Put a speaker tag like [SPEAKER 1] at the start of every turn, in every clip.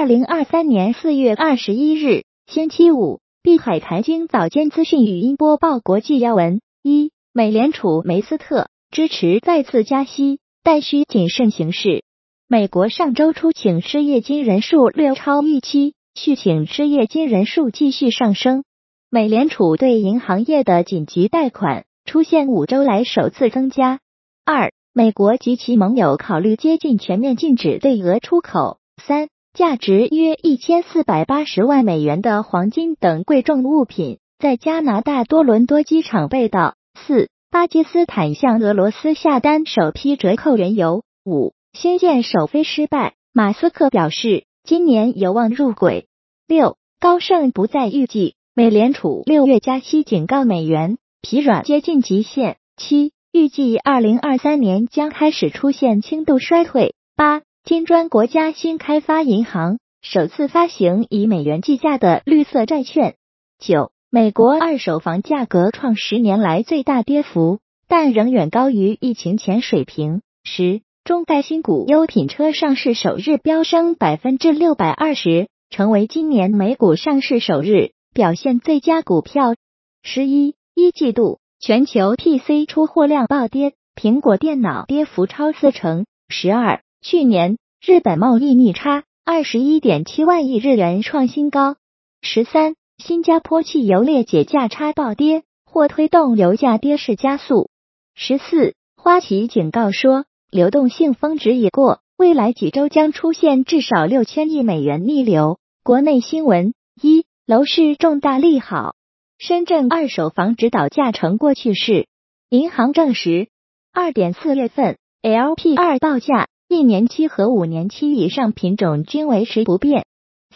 [SPEAKER 1] 二零二三年四月二十一日，星期五，碧海财经早间资讯语音播报：国际要闻：一、美联储梅斯特支持再次加息，但需谨慎行事。美国上周初请失业金人数略超预期，续请失业金人数继续上升。美联储对银行业的紧急贷款出现五周来首次增加。二、美国及其盟友考虑接近全面禁止对俄出口。三。价值约一千四百八十万美元的黄金等贵重物品在加拿大多伦多机场被盗。四、巴基斯坦向俄罗斯下单首批折扣原油。五、星舰首飞失败，马斯克表示今年有望入轨。六、高盛不再预计美联储六月加息，警告美元疲软接近极限。七、预计二零二三年将开始出现轻度衰退。八。金砖国家新开发银行首次发行以美元计价的绿色债券。九，美国二手房价格创十年来最大跌幅，但仍远高于疫情前水平。十，中概新股优品车上市首日飙升百分之六百二十，成为今年美股上市首日表现最佳股票。十一，一季度全球 PC 出货量暴跌，苹果电脑跌幅超四成。十二。去年日本贸易逆差二十一点七万亿日元创新高。十三，新加坡汽油裂解价差暴跌，或推动油价跌势加速。十四，花旗警告说，流动性峰值已过，未来几周将出现至少六千亿美元逆流。国内新闻：一，楼市重大利好，深圳二手房指导价成过去式。银行证实，二点四月份 LP 二报价。一年期和五年期以上品种均维持不变。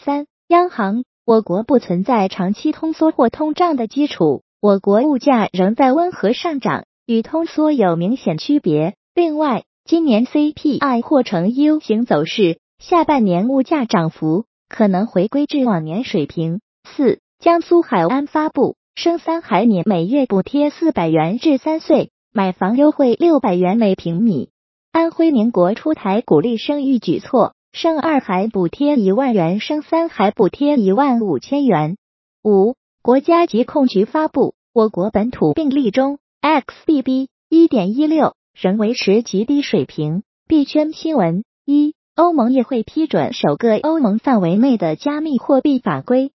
[SPEAKER 1] 三、央行，我国不存在长期通缩或通胀的基础，我国物价仍在温和上涨，与通缩有明显区别。另外，今年 CPI 或呈 U 型走势，下半年物价涨幅可能回归至往年水平。四、江苏海安发布生三孩年每月补贴四百元至三岁，买房优惠六百元每平米。安徽宁国出台鼓励生育举措，生二孩补贴一万元，生三孩补贴一万五千元。五，国家疾控局发布，我国本土病例中，XBB. 一点一六仍维持极低水平。币圈新闻：一，欧盟议会批准首个欧盟范围内的加密货币法规。